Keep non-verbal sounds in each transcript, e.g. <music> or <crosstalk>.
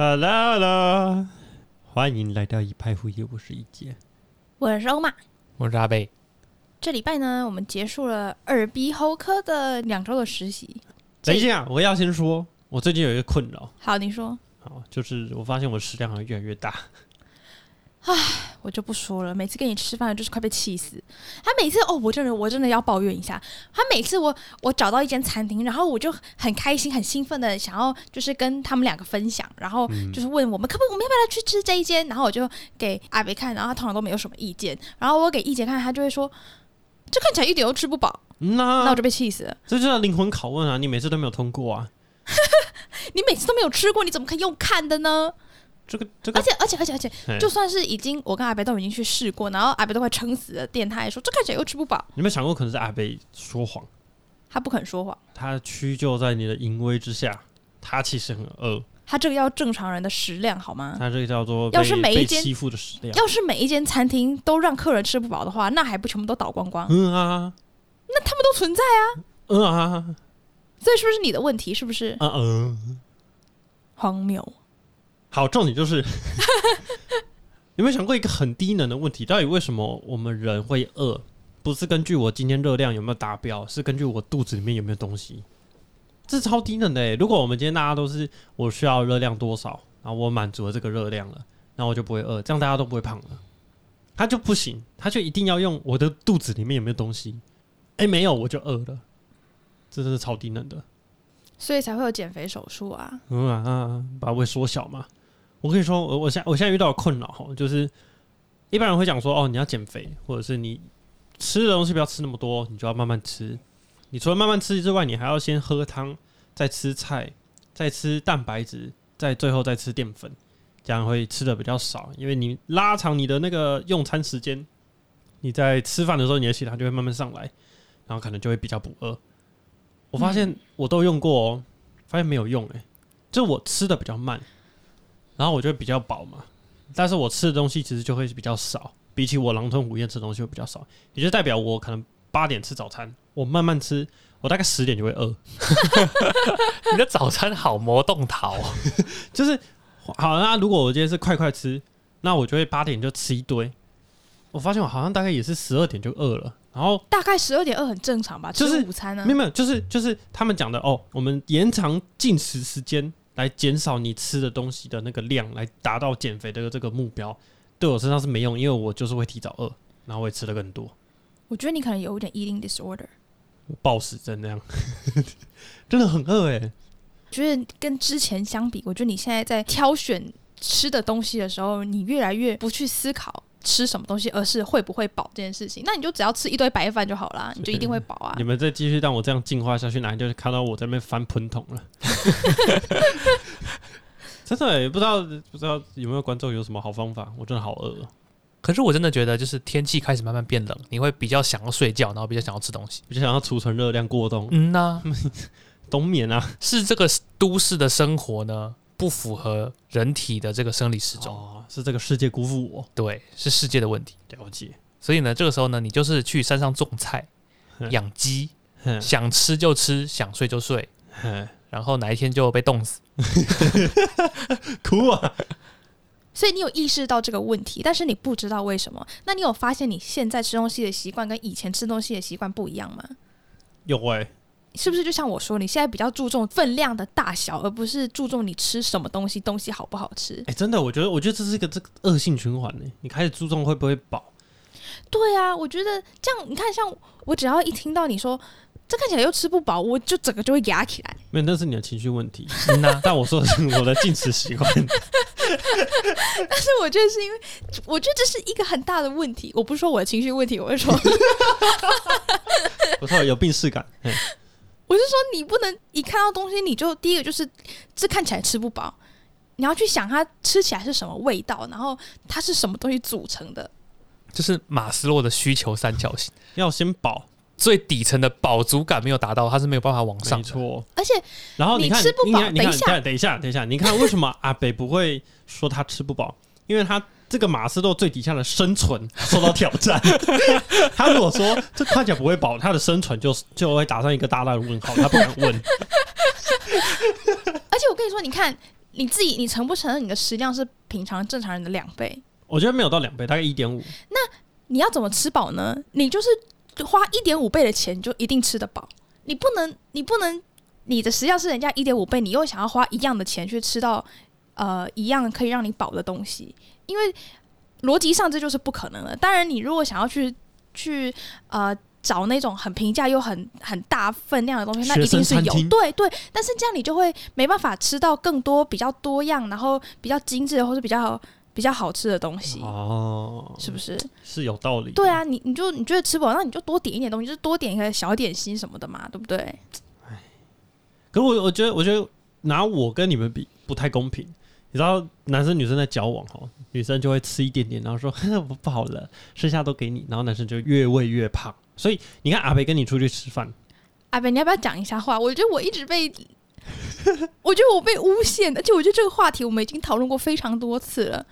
Hello Hello，欢迎来到一派胡言，我是一杰。我是欧玛。我是阿贝，这礼拜呢，我们结束了耳鼻喉科的两周的实习。等一下，我要先说，我最近有一个困扰，好，你说，好，就是我发现我食量好像越来越大。我就不说了。每次跟你吃饭就是快被气死。他每次哦，我真的我真的要抱怨一下。他每次我我找到一间餐厅，然后我就很开心很兴奋的想要就是跟他们两个分享，然后就是问我们可不可以我们要不要去吃这一间？然后我就给阿北看，然后他通常都没有什么意见。然后我给一姐看，他就会说这看起来一点都吃不饱。那那我就被气死了。这就是灵魂拷问啊！你每次都没有通过啊！<laughs> 你每次都没有吃过，你怎么可以用看的呢？这个这个而，且而且而且而且，就算是已经我跟阿北都已经去试过，然后阿北都快撑死了，店他还说这看起来又吃不饱，你有没有想过，可能是阿北说谎，他不肯说谎，他屈就在你的淫威之下，他其实很饿，他这个要正常人的食量好吗？他这个叫做要是每一间欺负的食量。要是每一间餐厅都让客人吃不饱的话，那还不全部都倒光光？嗯啊，那他们都存在啊，嗯啊，所以是不是你的问题？是不是嗯嗯。荒谬？好，重点就是，<laughs> 有没有想过一个很低能的问题？到底为什么我们人会饿？不是根据我今天热量有没有达标，是根据我肚子里面有没有东西。这超低能的诶！如果我们今天大家都是我需要热量多少，然后我满足了这个热量了，那我就不会饿，这样大家都不会胖了。他就不行，他就一定要用我的肚子里面有没有东西。哎、没有我就饿了，这真是超低能的。所以才会有减肥手术啊！嗯啊啊，把胃缩小嘛。我跟你说，我我现我现在遇到困扰哈，就是一般人会讲说，哦，你要减肥，或者是你吃的东西不要吃那么多，你就要慢慢吃。你除了慢慢吃之外，你还要先喝汤，再吃菜，再吃蛋白质，再最后再吃淀粉，这样会吃的比较少，因为你拉长你的那个用餐时间，你在吃饭的时候，你的血糖就会慢慢上来，然后可能就会比较不饿。我发现我都用过哦，发现没有用诶、就我吃的比较慢，然后我就会比较饱嘛，但是我吃的东西其实就会比较少，比起我狼吞虎咽吃的东西会比较少，也就代表我可能八点吃早餐，我慢慢吃，我大概十点就会饿，你的早餐好魔动桃，<laughs> 就是好那如果我今天是快快吃，那我就会八点就吃一堆，我发现我好像大概也是十二点就饿了，然后大概十二点饿很正常吧？就是午餐呢没？有没有，就是就是他们讲的哦，我们延长进食时间来减少你吃的东西的那个量，来达到减肥的这个目标，对我身上是没用，因为我就是会提早饿，然后会吃的更多，我觉得你可能有一点 eating disorder。我暴食症那样，<laughs> 真的很饿哎。我觉得跟之前相比，我觉得你现在在挑选吃的东西的时候，你越来越不去思考吃什么东西，而是会不会饱这件事情。那你就只要吃一堆白饭就好啦，你就一定会饱啊你。们再继续让我这样进化下去，哪天就是看到我在那边翻喷桶了。<laughs> 真的欸不知道不知道有没有观众有什么好方法？我真的好饿哦，可是我真的觉得，就是天气开始慢慢变冷，你会比较想要睡觉，然后比较想要吃东西。比较想要储存热量过冬，嗯呐、<laughs> 冬眠啊。是这个都市的生活呢，不符合人体的这个生理时钟。哦，是这个世界辜负我。对，是世界的问题。了解，所以呢，这个时候呢，你就是去山上种菜、嗯养鸡，想吃就吃，想睡就睡，然后哪一天就被冻死。<laughs> 哭啊！所以你有意识到这个问题，但是你不知道为什么。那你有发现你现在吃东西的习惯跟以前吃东西的习惯不一样吗？有哎、是不是就像我说，你现在比较注重分量的大小，而不是注重你吃什么东西，东西好不好吃？哎、真的，我觉得，我觉得这是一个这个恶性循环呢。你开始注重会不会饱，对啊，我觉得这样，你看，像我只要一听到你说这看起来又吃不饱，我就整个就会压起来。没有，那是你的情绪问题。嗯呐、但我说的是我的进食习惯。<laughs> 但是我觉得是因为，我觉得这是一个很大的问题。我不是说我的情绪问题，我是说，<laughs> 我说有病视感。嘿我是说你不能一看到东西你就第一个就是这看起来吃不饱，你要去想它吃起来是什么味道，然后它是什么东西组成的。就是马斯洛的需求三角形，要先饱，最底层的饱足感没有达到，它是没有办法往上的。没错。而且然后你看，你吃不饱你看，你看，等一下等一下，等一下，你看为什么阿北不会说他吃不饱？因为他这个马斯洛最底下的生存受到挑战。<laughs> 他如果说这看起来不会饱，他的生存就就会打上一个大大的问号，他不敢问。<laughs> 而且我跟你说，你看你自己，你承不承认你的食量是平常正常人的两倍？我觉得没有到两倍，大概一点五。那你要怎么吃饱呢？你就是花一点五倍的钱，你就一定吃得饱。你不能，你不能，你的食量是人家一点五倍，你又想要花一样的钱去吃到呃一样可以让你饱的东西，因为逻辑上这就是不可能的。当然，你如果想要去去呃找那种很平价又很很大分量的东西，那一定是有对对，但是这样你就会没办法吃到更多比较多样，然后比较精致或者比较比较好吃的东西，哦，是不是？是有道理。对，啊，你你就你觉得吃饱，那你就多点一点东西，就是多点一个小点心什么的嘛，对不对？可我我觉得，我觉得拿我跟你们比不太公平。你知道，男生女生在交往哈，女生就会吃一点点，然后说我 <laughs> 不好了，剩下都给你，然后男生就越喂越胖。所以你看，阿北跟你出去吃饭，阿北，你要不要讲一下话？我觉得我一直被，<laughs> 我觉得我被诬陷，而且我觉得这个话题我们已经讨论过非常多次了。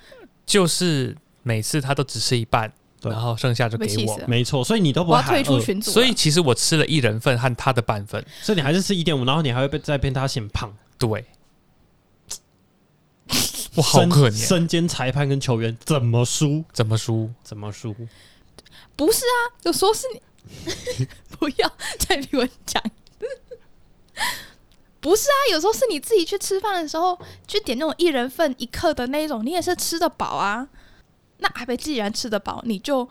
就是每次他都只吃一半，然后剩下就给我没错，所以你都不我要退出群组，所以其实我吃了一人份和他的半份，所以你还是吃一点五，然后你还会被再被他嫌胖。对，我好身可怜，身兼裁判跟球员怎么输？怎么输？怎么输？不是啊，有时候是你 <laughs> 不要再逼我讲。<laughs> 不是啊，有时候是你自己去吃饭的时候，去点那种一人份一克的那一种，你也是吃得饱啊。那阿北既然吃得饱，你就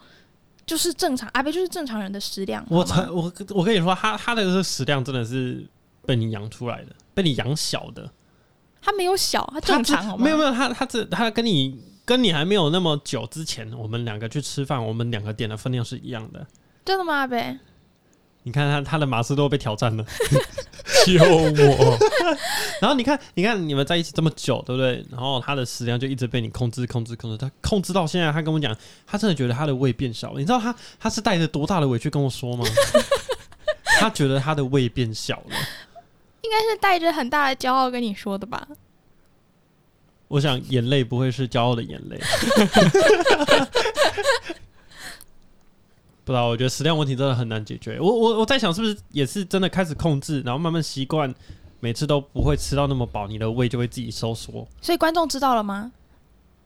就是正常，阿北就是正常人的食量。我我我跟你说，他他的这个食量真的是被你养出来的，被你养小的。他没有小，他他正常好吗？没有没有，他他这他跟你跟你还没有那么久之前，我们两个去吃饭，我们两个点的分量是一样的。真的吗？阿北，你看他他的马斯都被挑战了，<laughs> 救我！<laughs> 然后你看你看你们在一起这么久，对不对？然后他的食量就一直被你控制控制控制，他控制到现在，他跟我讲，他真的觉得他的胃变小了。你知道他他是带着多大的委屈跟我说吗？<laughs> 他觉得他的胃变小了。应该是带着很大的骄傲跟你说的吧？我想眼泪不会是骄傲的眼泪。<laughs> 不知道，我觉得食量问题真的很难解决。我我我在想，是不是也是真的开始控制，然后慢慢习惯，每次都不会吃到那么饱，你的胃就会自己收缩。所以观众知道了吗？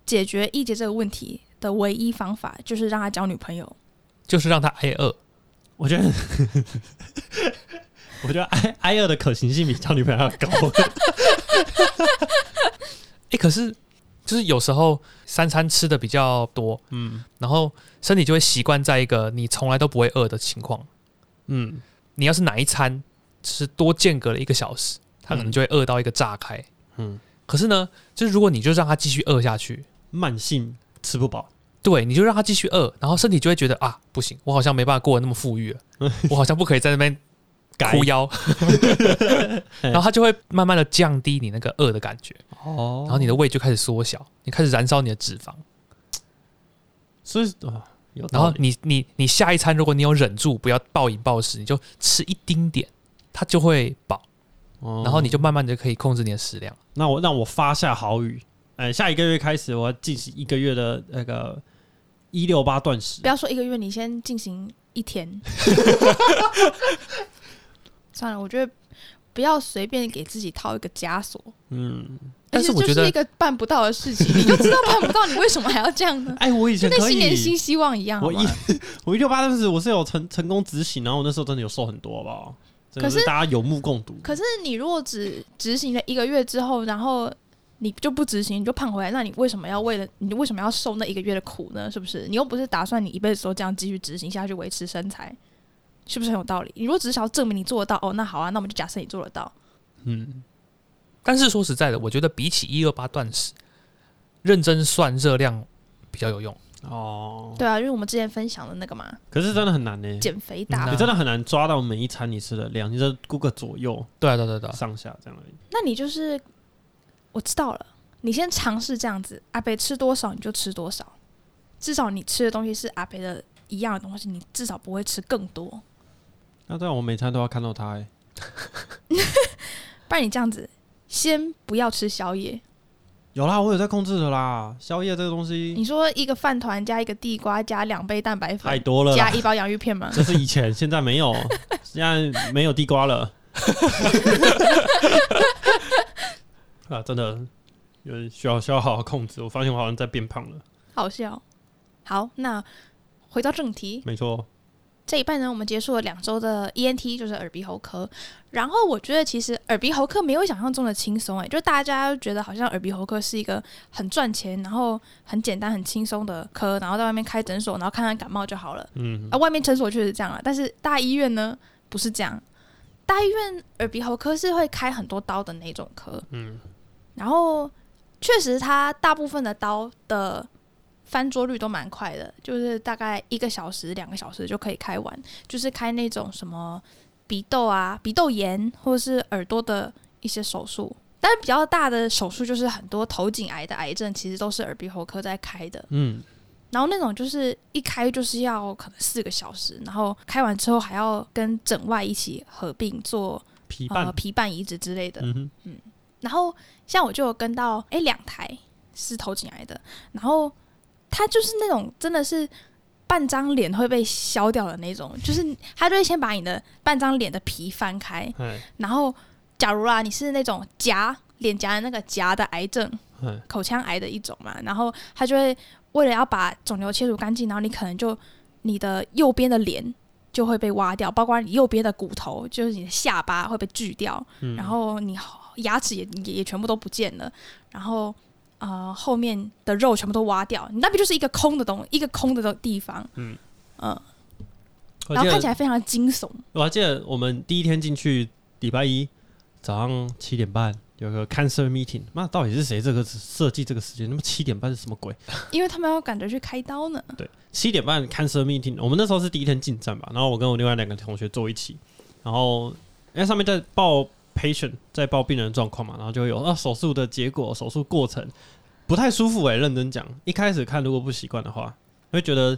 解决一杰这个问题的唯一方法就是让他交女朋友。就是让他挨饿。我觉得，我觉得挨挨饿的可行性比交女朋友要高。<laughs> 哎、可是就是有时候三餐吃的比较多，嗯然后身体就会习惯在一个你从来都不会饿的情况。嗯，你要是哪一餐是多间隔了一个小时，他可能就会饿到一个炸开。嗯，可是呢，就是如果你就让他继续饿下去，慢性吃不饱。对，你就让他继续饿，然后身体就会觉得啊，不行，我好像没办法过得那么富裕了，<laughs> 我好像不可以在那边改哭腰，<laughs> 然后它就会慢慢的降低你那个饿的感觉，哦然后你的胃就开始缩小，你开始燃烧你的脂肪，所以啊，有然后。你你你下一餐如果你有忍住不要暴饮暴食，你就吃一丁点，它就会饱，哦然后你就慢慢的可以控制你的食量。那我让我发下豪语，哎，下一个月开始我要进行一个月的那个一六八断食不。要说一个月，你先进行一天。算了，我觉得不要随便给自己套一个枷锁。嗯，但是我觉得而且这是一个办不到的事情，<laughs> 你就知道办不到，你为什么还要这样呢？<laughs> 哎，我以前跟新年新，希望一样，好我一 <laughs> 我一六八当时我是有成成功执行，然后我那时候真的有瘦很多，好不好？可是大家有目共睹。可是你如果只执行了一个月之后，然后你就不执行，你就胖回来，那你为什么要为了你为什么要受那一个月的苦呢？是不是？你又不是打算你一辈子都这样继续执行下去维持身材，是不是很有道理？你如果只是想要证明你做得到，哦，那好啊，那我们就假设你做得到。嗯，但是说实在的，我觉得比起一二八断食，认真算热量比较有用。哦，对啊，因为我们之前分享的那个嘛，可是真的很难呢，减肥大法嗯啊你真的很难抓到每一餐你吃的量，你就估个左右对啊，对啊对啊对啊，上下这样而已。那你就是我知道了，你先尝试这样子，阿北吃多少你就吃多少，至少你吃的东西是阿北的一样的东西，你至少不会吃更多。那这样我每餐都要看到他，哎，<laughs> 不然你这样子，先不要吃宵夜。有啦，我有在控制的啦。宵夜这个东西你西说一个饭团加一个地瓜加两杯蛋白粉太多了，加一包洋芋片吗？<laughs> 这是以前，现在没有，现在没有地瓜了。<laughs> 啊，真的，有点需要需要好好控制。我发现我好像在变胖了，好笑。好，那回到正题，没错，这一半呢，我们结束了两周的 ENT，就是耳鼻喉科。然后我觉得其实耳鼻喉科没有想象中的轻松，哎，就大家觉得好像耳鼻喉科是一个很赚钱，然后很简单、很轻松的科，然后在外面开诊所，然后看看感冒就好了。嗯啊，，外面诊所确实这样啊，但是大医院呢不是这样，大医院耳鼻喉科是会开很多刀的那种科，嗯，然后确实它大部分的刀的翻桌率都蛮快的，就是大概一个小时、两个小时就可以开完，就是开那种什么鼻窦啊、鼻窦炎或者是耳朵的一些手术。但是比较大的手术就是很多头颈癌的癌症，其实都是耳鼻喉科在开的。嗯，然后那种就是一开就是要可能四个小时，然后开完之后还要跟整外一起合并做皮瓣呃，皮瓣移植之类的。嗯嗯，然后像我就有跟到哎两台是头颈癌的，然后他就是那种真的是半张脸会被削掉的那种，就是他就会先把你的半张脸的皮翻开，哎然后假如啊你是那种颊脸颊的那个颊的癌症，哎，口腔癌的一种嘛，然后他就会为了要把肿瘤切除干净，然后你可能就你的右边的脸就会被挖掉，包括你右边的骨头，就是你的下巴会被锯掉，嗯。然后你牙齿也也也全部都不见了，然后呃后面的肉全部都挖掉，你那边就是一个空的东，一个空的地方，嗯嗯然后看起来非常惊悚，我还记得我们第一天进去，礼拜一早上七点半有个 cancer meeting，妈到底是谁这个设计这个时间？那么七点半是什么鬼？因为他们要赶着去开刀呢。对，七点半 cancer meeting，我们那时候是第一天进站吧，然后我跟我另外两个同学坐一起，然后因为上面在报 patient 在报病人的状况嘛，然后就会有啊手术的结果、手术过程不太舒服哎、认真讲，一开始看如果不习惯的话，会觉得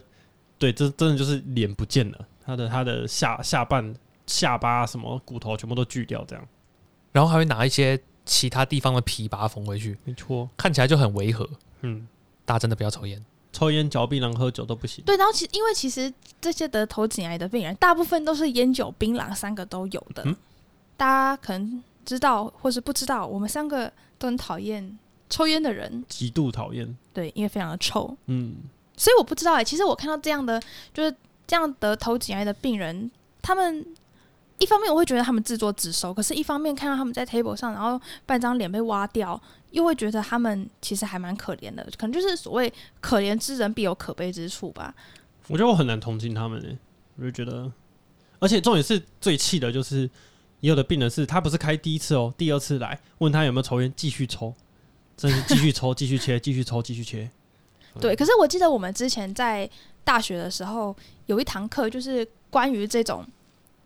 对，这真的就是脸不见了，他的他的下下半下巴什么骨头全部都锯掉，这样然后还会拿一些其他地方的皮把它缝回去，没错，看起来就很违和。嗯，大家真的不要抽烟。抽烟、嚼槟榔、喝酒都不行，对，然后其因为其实这些得头颈癌的病人，大部分都是烟酒槟榔三个都有的。嗯大家可能知道或是不知道，我们三个都很讨厌抽烟的人，极度讨厌，对，因为非常的臭。嗯，所以我不知道哎、其实我看到这样的，就是这样得头颈癌的病人，他们一方面我会觉得他们自作自受，可是一方面看到他们在 table 上，然后半张脸被挖掉，又会觉得他们其实还蛮可怜的，可能就是所谓可怜之人必有可悲之处吧。我觉得我很难同情他们诶、我就觉得，而且重点是最气的就是，也有的病人是他不是开第一次哦，第二次来问他有没有抽烟，继续抽，真是继续抽，<laughs> 继续切，继续抽，继续切。对，可是我记得我们之前在大学的时候有一堂课，就是关于这种，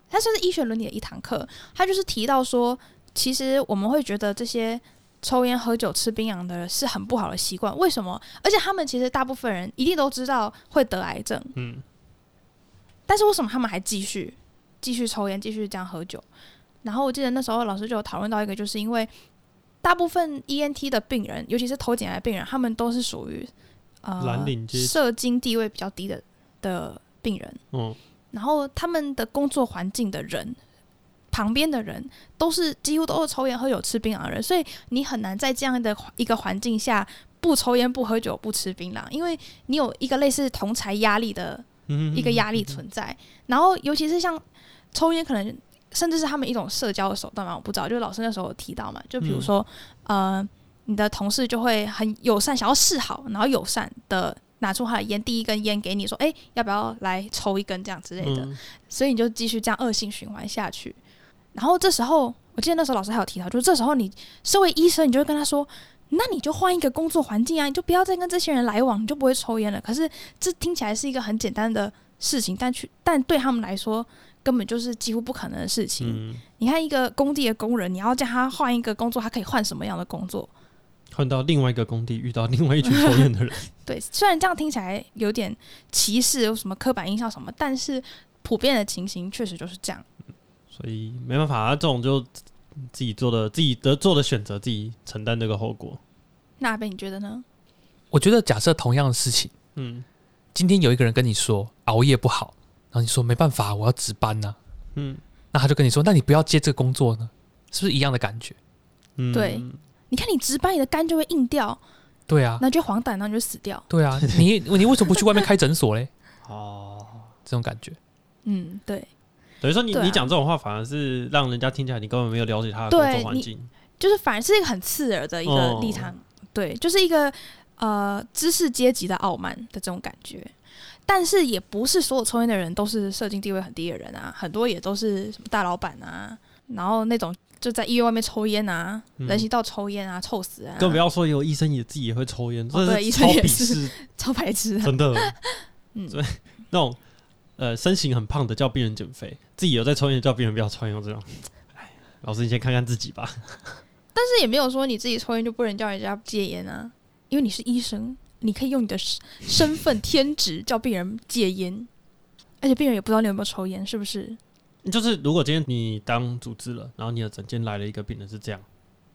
它算是医学伦理的一堂课，它就是提到说，其实我们会觉得这些抽烟、喝酒、吃槟榔的人是很不好的习惯，为什么？而且他们其实大部分人一定都知道会得癌症，嗯，但是为什么他们还继续继续抽烟、继续这样喝酒？然后我记得那时候老师就有讨论到一个，就是因为大部分 ENT 的病人，尤其是头颈癌病人，他们都是属于呃蓝领阶社经地位比较低的的病人，嗯，然后他们的工作环境的人。旁边的人都是几乎都是抽烟、喝酒、吃槟榔的人，所以你很难在这样的一个环境下不抽烟、不喝酒、不吃槟榔，因为你有一个类似同才压力的嗯一个压力存在。然后尤其是像抽烟，可能甚至是他们一种社交的手段嘛，我不知道。就是老师那时候有提到嘛，就比如说，呃，你的同事就会很友善，想要示好，然后友善的拿出他的烟，第一根烟给你说，哎、要不要来抽一根这样之类的。嗯所以你就继续这样恶性循环下去。然后这时候，我记得那时候老师还有提到，就是这时候你身为医生，你就会跟他说。那你就换一个工作环境啊，你就不要再跟这些人来往，你就不会抽烟了。可是这听起来是一个很简单的事情，但去但对他们来说，根本就是几乎不可能的事情。嗯，你看一个工地的工人，你要叫他换一个工作，他可以换什么样的工作？换到另外一个工地，遇到另外一群抽烟的人，<laughs> 对，虽然这样听起来有点歧视，有什么刻板印象什么，但是普遍的情形确实就是这样。所以没办法，啊，这种就自己做的自己的做的选择，自己承担这个后果。那阿贝，你觉得呢？我觉得假设同样的事情，嗯今天有一个人跟你说熬夜不好，然后你说没办法，我要值班呐、嗯。那他就跟你说，那你不要接这个工作呢，是不是一样的感觉？嗯，对。你看你值班，你的肝就会硬掉，对啊，那就黄疸，那你就死掉。对啊，你你为什么不去外面开诊所嘞？<laughs> 哦，这种感觉，嗯，对，等于说你啊。你讲这种话，反而是让人家听起来你根本没有了解他的工作环境。就是反而是一个很刺耳的一个哦。立场，对，就是一个呃知识阶级的傲慢的这种感觉。但是也不是所有抽烟的人都是社经地位很低的人啊，很多也都是什么大老板啊，然后那种就在医院外面抽烟啊，嗯人行道抽烟啊，臭死啊，更不要说有医生也自己也会抽烟，哦对医这是超鄙生也是视，<laughs> 超白痴啊。真的。<laughs> 嗯对，那种呃身形很胖的叫病人减肥，自己有在抽烟的叫病人不要抽烟，这种。哎，老师你先看看自己吧。<laughs> 但是也没有说你自己抽烟就不能叫人家戒烟啊，因为你是医生，你可以用你的身身份天职叫病人戒烟，而且病人也不知道你有没有抽烟，是不是？就是如果今天你当主治了，然后你的诊间来了一个病人是这样，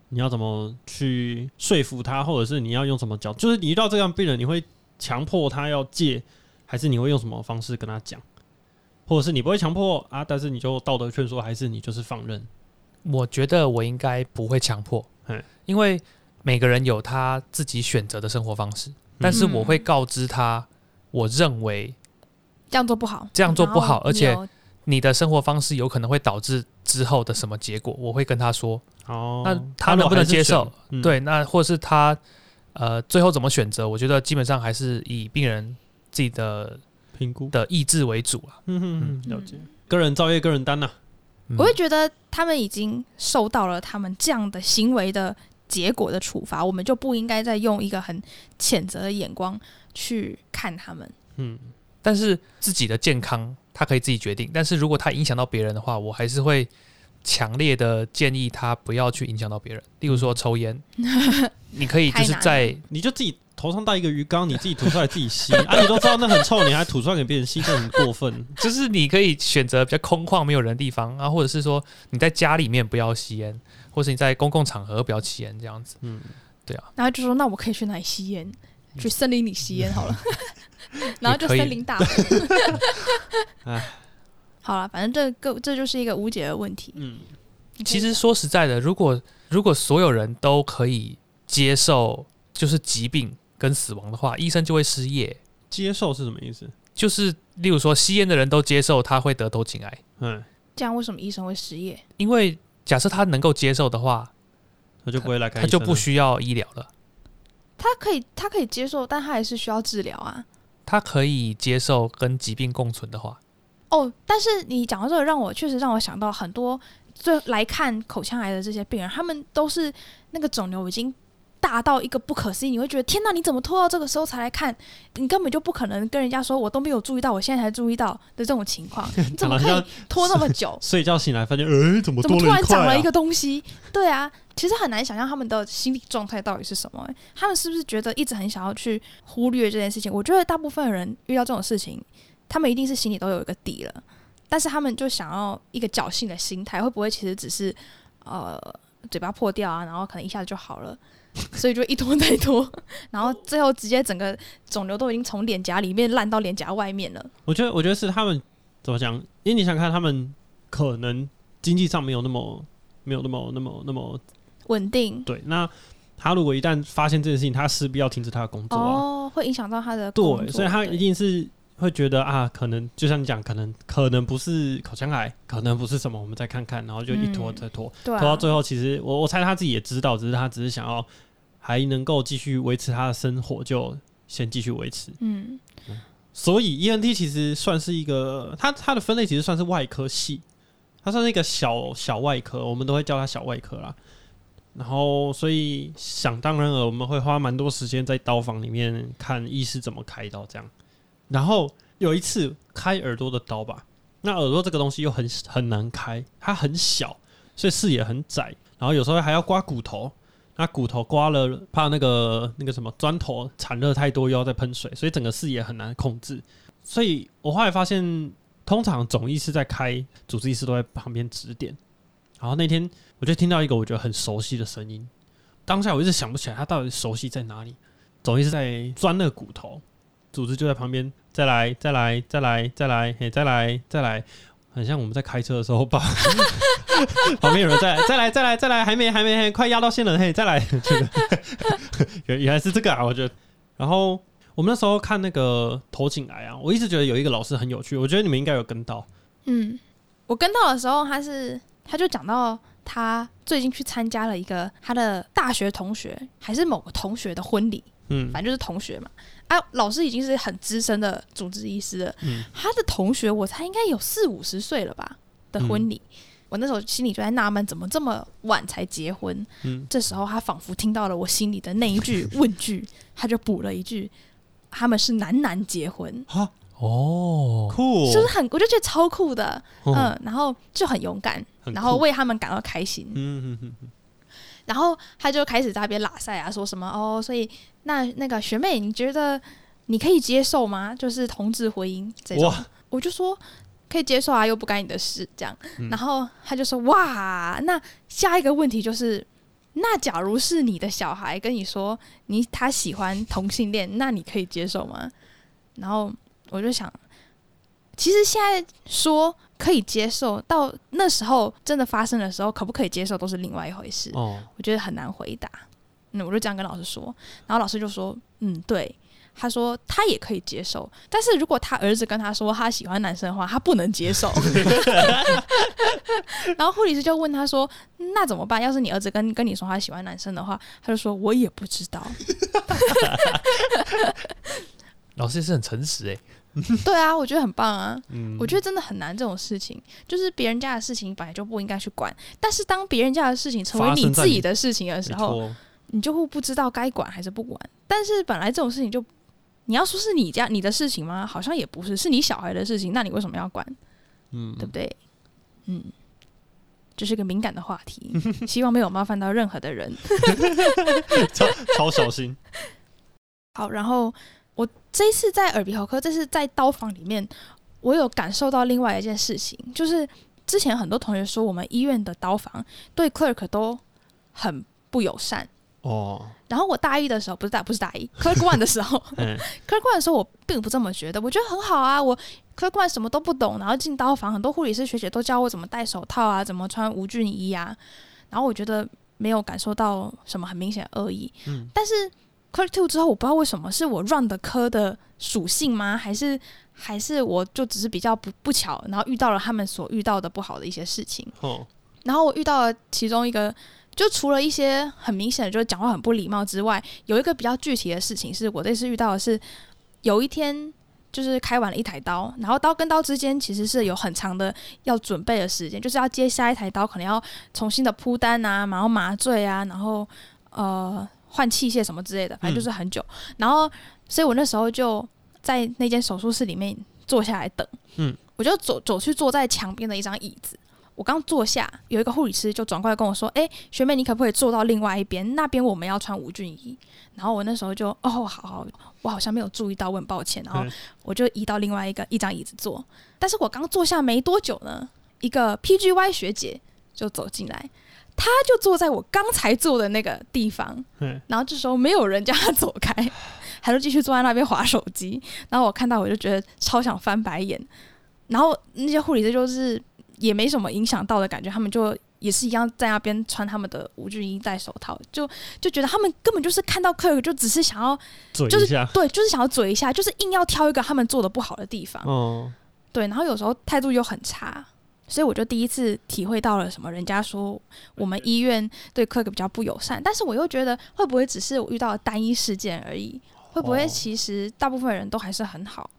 你要怎么去说服他，或者是你要用什么角？就是你遇到这样病人，你会强迫他要戒，还是你会用什么方式跟他讲？或者是你不会强迫啊，但是你就道德劝说，还是你就是放任？我觉得我应该不会强迫嗯，因为每个人有他自己选择的生活方式，但是我会告知他，我认为这样做不好，这样做不好而且你的生活方式有可能会导致之后的什么结果，我会跟他说。哦，那他能不能接受？嗯，对，那或是他呃最后怎么选择？我觉得基本上还是以病人自己的评估。的意志为主啊。嗯哼哼，了解。个人造业，个人担呐、嗯我会觉得他们已经受到了他们这样的行为的结果的处罚，我们就不应该再用一个很谴责的眼光去看他们。嗯，但是自己的健康他可以自己决定，但是如果他影响到别人的话，我还是会强烈的建议他不要去影响到别人。例如说抽烟，<laughs> 你可以就是在你就自己头上戴一个鱼缸，你自己吐出来自己吸 <laughs> 啊！你都知道那很臭，你还吐出来给别人吸，这很过分。就是你可以选择比较空旷没有人的地方啊，或者是说你在家里面不要吸烟，或是你在公共场合不要吸烟这样子。嗯，对啊然后就说：“那我可以去哪里吸烟？去森林里吸烟好了。<laughs> ” <laughs> 然后就森林大火。<laughs> 唉好了，反正这个这就是一个无解的问题。嗯，其实说实在的，如果如果所有人都可以接受就是疾病跟死亡的话，医生就会失业。接受是什么意思？就是例如说吸烟的人都接受他会得头颈癌，嗯，这样为什么医生会失业？因为假设他能够接受的话，他就不会来看他就不需要医疗了，他可以，他可以接受，但他还是需要治疗啊。他可以接受跟疾病共存的话，哦，但是你讲到这个，让我确实让我想到很多，就来看口腔癌的这些病人，他们都是那个肿瘤已经大到一个不可思议，你会觉得天哪，你怎么拖到这个时候才来看？你根本就不可能跟人家说我都没有注意到，我现在才注意到的这种情况，你 <laughs> 怎么可以 <laughs> 拖那么久？睡觉醒来发现，哎、怎么怎么突？然长了一个东西？对啊，其实很难想象他们的心理状态到底是什么、欸他们是不是觉得一直很想要去忽略这件事情？我觉得大部分人遇到这种事情，他们一定是心里都有一个底了，但是他们就想要一个侥幸的心态，会不会其实只是呃嘴巴破掉啊，然后可能一下子就好了？<laughs> 所以就一拖再拖，<laughs> 然后最后直接整个肿瘤都已经从脸颊里面烂到脸颊外面了。我觉得，我觉得是他们怎么讲？因为你想看，他们可能经济上没有那么没有那么那么那么稳定对。那他如果一旦发现这件事情，他势必要停止他的工作啊。哦，会影响到他的工对，所以他一定是会觉得啊，可能就像你讲，可能可能不是口腔癌，可能不是什么，我们再看看，然后就一拖嗯再拖，拖到最后，其实我我猜他自己也知道，只是他只是想要还能够继续维持他的生活，就先继续维持。嗯。所以 ENT 其实算是一个，它它的分类其实算是外科系，它算是一个小小外科，我们都会叫它小外科啦。然后，所以想当然了，我们会花蛮多时间在刀房里面看医师怎么开刀这样。然后有一次开耳朵的刀吧，那耳朵这个东西又很很难开，它很小，所以视野很窄，然后有时候还要刮骨头。那骨头刮了，怕那个那个什么砖头产热太多，又要再喷水，所以整个视野很难控制。所以我后来发现，通常总医师在开，主治医师都在旁边指点。然后那天我就听到一个我觉得很熟悉的声音，当下我一直想不起来他到底熟悉在哪里。总医师在钻那个骨头，主治就在旁边，再来，再来，再来，再来，嘿，再来，再来。很像我们在开车的时候，吧 <laughs> 旁边有人再来再来再来再来，还没还没还没快压到线了，嘿，再来，这 <laughs> 个原原来是这个啊，我觉得。然后我们那时候看那个投进来啊，我一直觉得有一个老师很有趣，我觉得你们应该有跟到。嗯，我跟到的时候，他是他就讲到他最近去参加了一个他的大学同学还是某个同学的婚礼，嗯反正就是同学嘛。啊，老师已经是很资深的主治医师了，嗯他的同学我猜应该有四五十岁了吧的婚礼。我那时候心里就在纳闷，怎么这么晚才结婚？嗯，这时候他仿佛听到了我心里的那一句问句，<laughs> 他就补了一句：“他们是男男结婚。哈，哦，酷，是不是很？我就觉得超酷的，哦嗯，然后就很勇敢，然后为他们感到开心。嗯嗯嗯嗯，然后他就开始在那边拉塞啊，说什么哦，所以那那个学妹，你觉得你可以接受吗？就是同志婚姻这种，我就说可以接受啊，又不干你的事，这样。嗯然后他就说哇，那下一个问题就是，那假如是你的小孩跟你说你他喜欢同性恋，那你可以接受吗？然后我就想，其实现在说可以接受，到那时候真的发生的时候，可不可以接受都是另外一回事。哦，我觉得很难回答。嗯，我就这样跟老师说，然后老师就说，嗯，对。他说他也可以接受，但是如果他儿子跟他说他喜欢男生的话，他不能接受。<laughs> 然后护理师就问他说：“那怎么办？要是你儿子跟跟你说他喜欢男生的话，他就说我也不知道。<laughs> <laughs> 老师也是很诚实哎，” <laughs> 对啊，我觉得很棒啊。嗯，我觉得真的很难这种事情，就是别人家的事情本来就不应该去管，但是当别人家的事情成为你自己的事情的时候，你就会不知道该管还是不管。但是本来这种事情就，你要说是你家你的事情吗？好像也不是，是你小孩的事情，那你为什么要管？嗯对不对？嗯，这是个敏感的话题，希望没有冒犯到任何的人。<laughs> 超超小心，好，然后我这一次在耳鼻喉科，这是在刀房里面，我有感受到另外一件事情，就是之前很多同学说我们医院的刀房对 clerk 都很不友善。哦，然后我大一的时候，不是大不是大一，clerk one 的时候 <laughs> 嗯，<laughs> clerk one 的时候我并不这么觉得，我觉得很好啊，我 clerk one 什么都不懂，然后进刀房，很多护理师学姐都教我怎么戴手套啊，怎么穿无菌衣啊，然后我觉得没有感受到什么很明显的恶意，嗯。但是 clerk two 之后，我不知道为什么是我 run 的科的属性吗？还是还是我就只是比较不不巧，然后遇到了他们所遇到的不好的一些事情。哦，然后我遇到了其中一个，就除了一些很明显的就是讲话很不礼貌之外，有一个比较具体的事情是我这次遇到的是，有一天就是开完了一台刀，然后刀跟刀之间其实是有很长的要准备的时间，就是要接下一台刀，可能要重新的铺单啊，然后麻醉啊，然后呃换器械什么之类的，反正就是很久。然后，所以我那时候就在那间手术室里面坐下来等，嗯，我就走走去坐在墙边的一张椅子。我刚坐下，有一个护理师就转过来跟我说：“哎、学妹，你可不可以坐到另外一边？那边我们要穿无菌衣。”然后我那时候就哦，好好，我好像没有注意到，我很抱歉。然后嗯我就移到另外一个一张椅子坐。但是我刚坐下没多久呢，一个 PGY 学姐就走进来，她就坐在我刚才坐的那个地方。嗯然后这时候没有人叫他走开，<laughs> 她就继续坐在那边划手机。然后我看到我就觉得超想翻白眼。然后那些护理师就是也没什么影响到的感觉，他们就也是一样在那边穿他们的无菌衣、戴手套，就就觉得他们根本就是看到客人就只是想要就是嘴一下，对，就是想要嘴一下，就是硬要挑一个他们做的不好的地方。哦，对，然后有时候态度又很差，所以我就第一次体会到了什么人家说我们医院对客比较不友善，但是我又觉得会不会只是我遇到的单一事件而已？会不会哦其实大部分人都还是很好？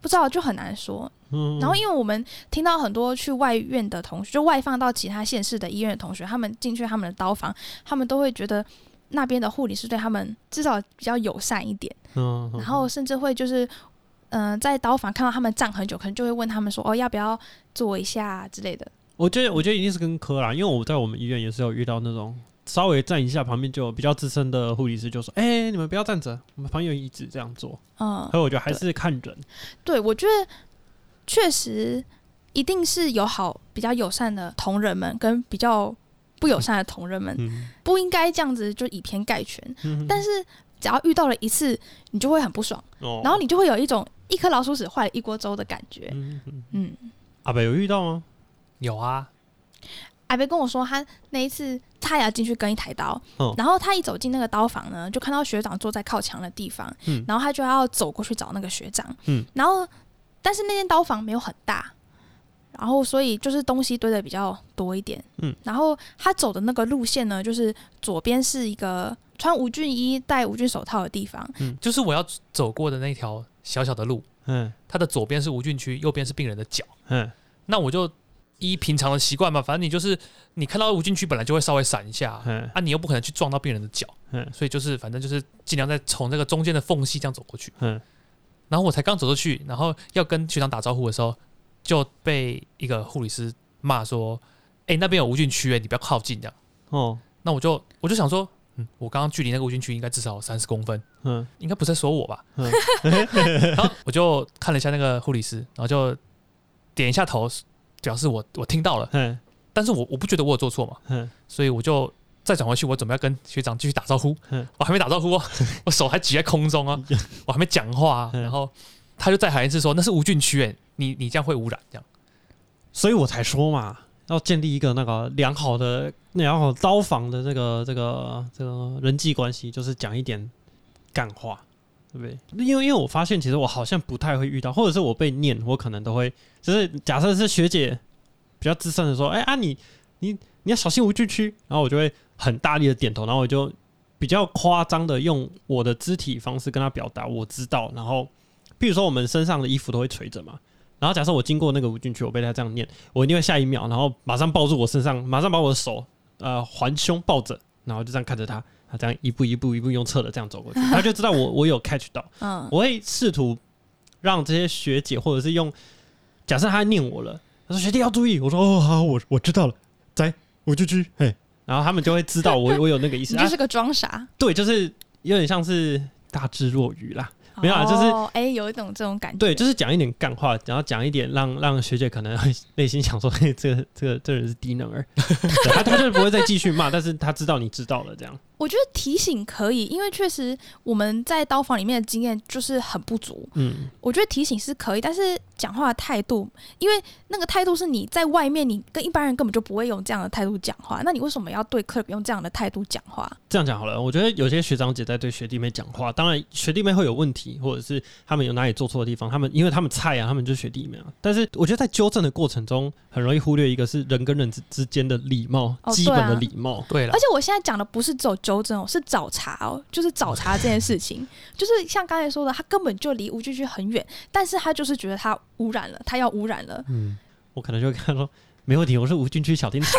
不知道就很难说。嗯，然后，因为我们听到很多去外院的同学，就外放到其他县市的医院的同学，他们进去他们的刀房，他们都会觉得那边的护理师对他们至少比较友善一点。然后甚至会就是，嗯、在刀房看到他们站很久，可能就会问他们说，哦，要不要坐一下、啊、之类的。我觉得，我觉得一定是跟科啦，因为我在我们医院也是有遇到那种稍微站一下，旁边就有比较资深的护理师就说：“哎、你们不要站着，我们旁边有椅子这样做。”嗯，所以我觉得还是看人，对，我觉得确实一定是有好比较友善的同仁们，跟比较不友善的同仁们，嗯，不应该这样子就以偏概全。嗯但是只要遇到了一次，你就会很不爽，哦然后你就会有一种一颗老鼠屎坏了一锅粥的感觉。嗯嗯嗯，阿北有遇到吗？有啊，阿北跟我说，他那一次他也要进去跟一台刀，哦。然后他一走进那个刀房呢，就看到学长坐在靠墙的地方，嗯。然后他就要走过去找那个学长，嗯。然后但是那间刀房没有很大，然后所以就是东西堆的比较多一点，嗯，然后他走的那个路线呢，就是左边是一个穿无菌衣、戴无菌手套的地方，就是我要走过的那条小小的路，嗯。它的左边是无菌区，右边是病人的脚。嗯。那我就依平常的习惯嘛，反正你就是你看到无菌区本来就会稍微闪一下，嗯。啊，你又不可能去撞到病人的脚，嗯。所以就是反正就是尽量在从这个中间的缝隙这样走过去。嗯。然后我才刚走出去，然后要跟学长打招呼的时候，就被一个护理师骂说：“哎、那边有无菌区，哎，你不要靠近。这样。哦”那我就我就想说，嗯，我刚刚距离那个无菌区应该至少三十公分，嗯。应该不是在说我吧？嗯。<laughs> 然后我就看了一下那个护理师，然后就点一下头，表示我我听到了，嗯。但是我我不觉得我有做错嘛，嗯。所以我就再转回去，我准备要跟学长继续打招呼。嗯，我还没打招呼哦，<laughs> 我手还举在空中啊，我还没讲话然后他就再喊一次说那是无菌区哎，你你这样会污染。这样，所以我才说嘛，要建立一个那个良好的、良好刀房的这个、这个、这个人际关系，就是讲一点干话，对不对？因为因为我发现，其实我好像不太会遇到，或者是我被念，我可能都会，就是假设是学姐比较资深的说，哎、啊你你你要小心无菌区，然后我就会很大力的点头，然后我就比较夸张的用我的肢体方式跟他表达我知道，然后比如说我们身上的衣服都会垂着嘛。然后假设我经过那个无菌区，我被他这样念，我一定会下一秒，然后马上抱住我身上，马上把我的手呃环胸抱着，然后就这样看着他，他这样一步一步一步用侧的这样走过去，他就知道我我有 catch 到，<laughs> 嗯，我会试图让这些学姐或者是用，假设他念我了，他说学弟要注意，我说哦好，我我知道了，在无菌区，嘿，然后他们就会知道我我有那个意思，<laughs> 就是个装傻，对，就是有点像是大智若愚啦，没有啊就是哦哎、有一种这种感觉，对，就是讲一点干话，然后讲一点让让学姐可能会内心想说，嘿，这个这个这个人是低能儿，<laughs> 对他他就不会再继续骂，但是他知道你知道了，这样，我觉得提醒可以，因为确实我们在刀房里面的经验就是很不足。嗯，我觉得提醒是可以，但是讲话的态度，因为那个态度是你在外面，你跟一般人根本就不会用这样的态度讲话，那你为什么要对克尔用这样的态度讲话？这样讲好了，我觉得有些学长姐在对学弟妹讲话，当然学弟妹会有问题，或者是他们有哪里做错的地方，他们因为他们菜啊，他们就是学弟妹啊。但是我觉得在纠正的过程中，很容易忽略一个是人跟人之之间的礼貌，哦基本的礼貌。对了而，且我现在讲的不是只有纠正哦，是找茬哦，就是找茬这件事情，<laughs> 就是像刚才说的，他根本就离无菌区很远，但是他就是觉得他污染了，他要污染了。嗯，我可能就会跟他说。没问题，我是无菌区小天才。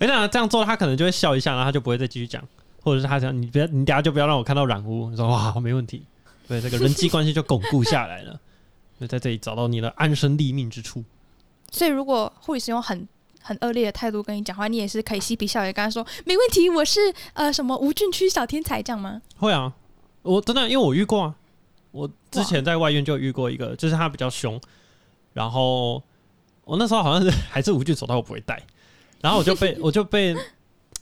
没想到这样做，他可能就会笑一下，然后他就不会再继续讲，或者是他想你不要，你等下就不要让我看到染污。你说哇，没问题，<laughs> 对，这个人际关系就巩固下来了，就在这里找到你的安身立命之处。所以如果护理师用很很恶劣的态度跟你讲话，你也是可以嬉皮笑脸跟他说没问题，我是呃什么无菌区小天才这样吗？会啊，我真的因为我遇过啊，我之前在外院就遇过一个，就是他比较凶，然后我那时候好像是还是无菌手套我不会戴，<laughs> 然后我就被我就被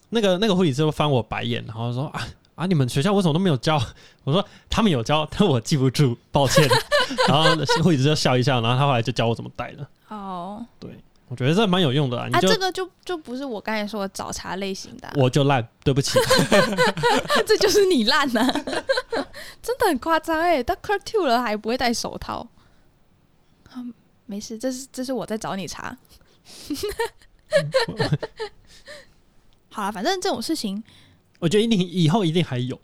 那个那个护理师就翻我白眼，然后说啊啊你们学校为什么都没有教？我说他们有教，但我记不住，抱歉。<laughs> 然后护理师就笑一笑，然后他后来就教我怎么戴了。哦，我觉得这蛮有用的啊，你啊，就、这个就就不是我刚才说的找茬类型的啊、我就烂，对不起。<laughs> 这就是你烂呐、<laughs> 真的很夸张哎！他 c u r two 了还不会戴手套，啊，没事，这是这是我在找你茬。<laughs> 好了，反正这种事情，我觉得一定以后一定还有，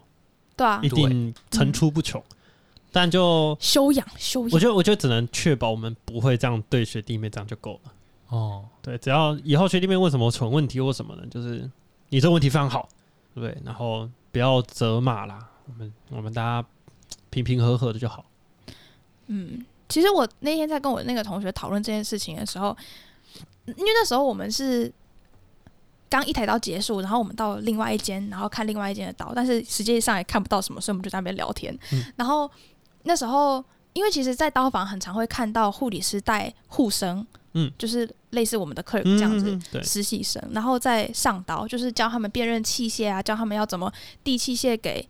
对啊一，定层出不穷。但就修养修养，我觉得，我觉得只能确保我们不会这样对学弟妹，这样就够了。哦，对，只要以后学弟妹问什么蠢问题或什么的，就是你这个问题非常好，对不对？然后不要责骂啦，我们我们大家平平和和的就好。嗯，其实我那天在跟我那个同学讨论这件事情的时候，因为那时候我们是刚一台刀结束，然后我们到另外一间，然后看另外一间的刀，但是实际上也看不到什么，所以我们就在那边聊天。嗯然后那时候，因为其实，在刀房很常会看到护理师带护生，嗯，就是类似我们的客人嗯这样子。实习生，然后再上刀，就是教他们辨认器械啊，教他们要怎么递器械给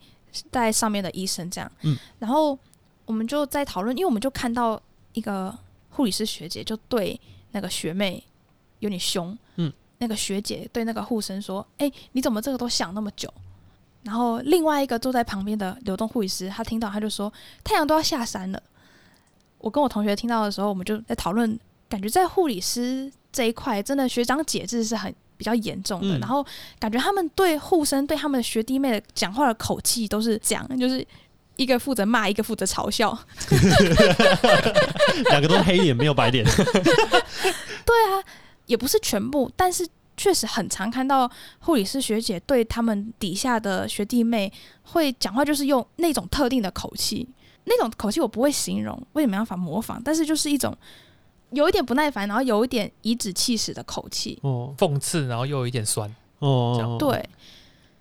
在上面的医生这样。嗯，然后我们就在讨论，因为我们就看到一个护理师学姐就对那个学妹有点凶，嗯，那个学姐对那个护生说：“哎、你怎么这个都想那么久？”然后另外一个坐在旁边的流动护理师，他听到他就说：“太阳都要下山了。”我跟我同学听到的时候，我们就在讨论，感觉在护理师这一块，真的学长姐制是很比较严重的。嗯然后感觉他们对护生、对他们的学弟妹的讲话的口气都是这样，就是一个负责骂，一个负责嘲笑。<laughs> 两个都是黑脸，没有白脸。<laughs> 对啊也不是全部，但是确实很常看到护理师学姐对他们底下的学弟妹会讲话，就是用那种特定的口气。那种口气我不会形容，我也没办法模仿，但是就是一种有一点不耐烦，然后有一点颐指气使的口气。哦。讽刺，然后又有一点酸。这哦样，对，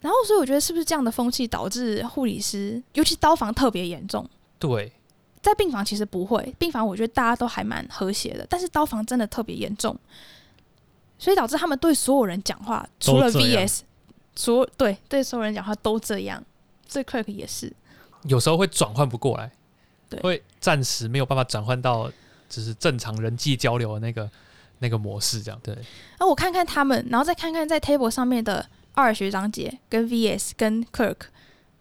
然后所以我觉得是不是这样的风气导致护理师，尤其刀房特别严重？对，在病房其实不会，病房我觉得大家都还蛮和谐的，但是刀房真的特别严重，所以导致他们对所有人讲话，除了 VS，所对对所有人讲话都这样，对 Kirk 也是，有时候会转换不过来，对。会暂时没有办法转换到就是正常人际交流的那个那个模式，这样对。然后我看看他们，然后再看看在 table 上面的二学长姐跟 VS 跟 Kirk，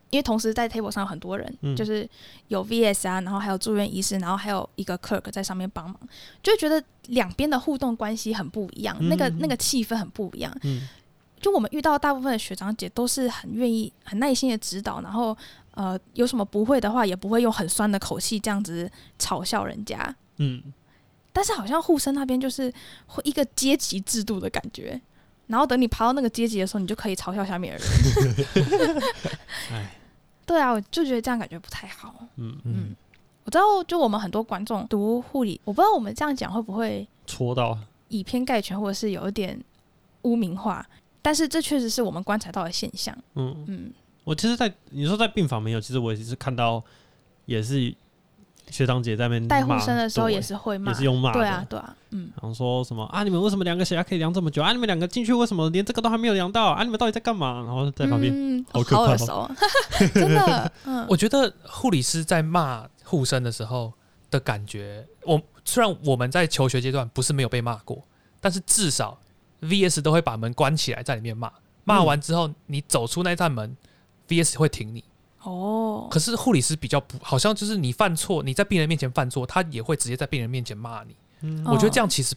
因为同时在 table 上有很多人，嗯就是有 VS 啊，然后还有住院医师，然后还有一个 Kirk 在上面帮忙，就觉得两边的互动关系很不一样，那个嗯那个气氛很不一样。嗯就我们遇到大部分的学长姐都是很愿意、很耐心的指导，然后呃有什么不会的话，也不会用很酸的口气这样子嘲笑人家。嗯，但是好像护生那边就是会一个阶级制度的感觉，然后等你爬到那个阶级的时候，你就可以嘲笑下面的人。哎，<laughs> 对啊，我就觉得这样感觉不太好。嗯，嗯，我知道，就我们很多观众读护理，我不知道我们这样讲会不会戳到，以偏概全，或者是有一点污名化。但是这确实是我们观察到的现象。嗯，嗯，我其实在，你说在病房没有，其实我也是看到，也是学长姐在那边带护骂生的时候也是会骂，也是用骂，对啊，对啊，嗯，然后说什么啊？你们为什么两个血压可以量这么久啊？你们两个进去为什么连这个都还没有量到啊？你们到底在干嘛？然后在旁边，嗯，好可怕哦耳熟，<laughs> 真的，嗯，我觉得护理师在骂护生的时候的感觉，我虽然我们在求学阶段不是没有被骂过，但是至少 VS 都会把门关起来在里面骂，骂完之后你走出那扇门，VS 会挺你。哦，可是护理师比较不，好像就是你犯错，你在病人面前犯错，他也会直接在病人面前骂你。嗯哦我觉得这样其实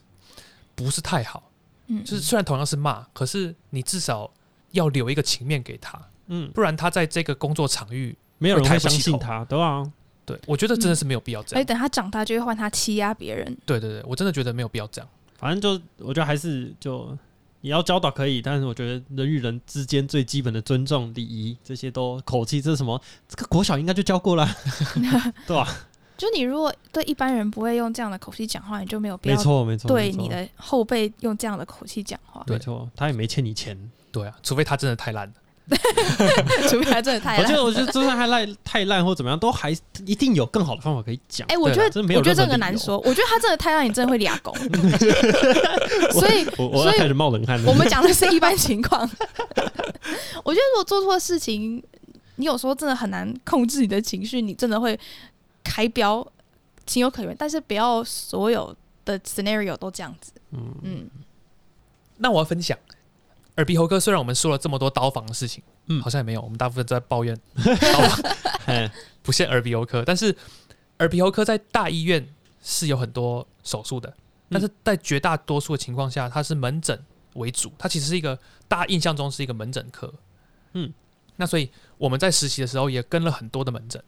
不是太好。嗯，就是虽然同样是骂，可是你至少要留一个情面给他，嗯，不然他在这个工作场域，没有人会会抬不起头相信他，对啊？对我觉得真的是没有必要这样。而且等他长大就会换他欺压别人，对对对，我真的觉得没有必要这样。反正就我觉得还是就也要教导可以，但是我觉得人与人之间最基本的尊重、礼仪这些都口气，这是什么？这个国小应该就教过了，<laughs> 对吧？就你如果对一般人不会用这样的口气讲话，你就没有必要没错，没错，对你的后辈用这样的口气讲话，对没错，他也没欠你钱。对啊，除非他真的太烂了。<laughs> 除非他真的太烂我觉。得，我觉得就算他烂、太烂或怎么样，都还一定有更好的方法可以讲。哎、我觉得真没有我觉得这个难说，我觉得他真的太烂，你真的会俩狗。<laughs> 所以我我所以要开始冒冷汗了。我们讲的是一般情况。<laughs> 我觉得如果做错事情，你有时候真的很难控制你的情绪，你真的会开飙，情有可原。但是不要所有的 scenario 都这样子。嗯嗯，那我要分享耳鼻喉科，虽然我们说了这么多刀房的事情，嗯好像也没有，我们大部分都在抱怨 <laughs> 刀房，哎，<laughs> 不限耳鼻喉科。但是耳鼻喉科在大医院是有很多手术的，但是在绝大多数的情况下，它是门诊为主，它其实是一个大家印象中是一个门诊科。嗯，那所以我们在实习的时候也跟了很多的门诊。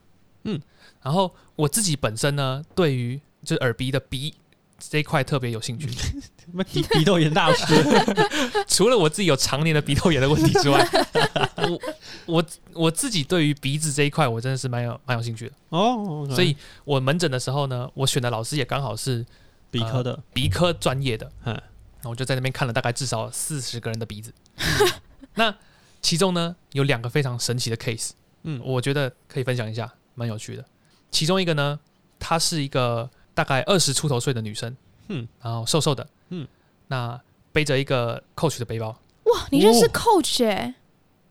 嗯，然后我自己本身呢，对于就是耳鼻的鼻这一块特别有兴趣。<laughs> 什么鼻鼻窦炎大师？<laughs> 除了我自己有常年的鼻窦炎的问题之外，<laughs> 我我我自己对于鼻子这一块，我真的是蛮有蛮有兴趣的。哦，所以我门诊的时候呢，我选的老师也刚好是鼻科的，鼻科专业的，嗯那我就在那边看了大概至少四十个人的鼻子。<laughs> 那其中呢，有两个非常神奇的 case，嗯，我觉得可以分享一下，蛮有趣的。其中一个呢，她是一个大概二十出头岁的女生，嗯，然后瘦瘦的，嗯，那背着一个 Coach 的背包。哇，你认识哦。Coach 哎、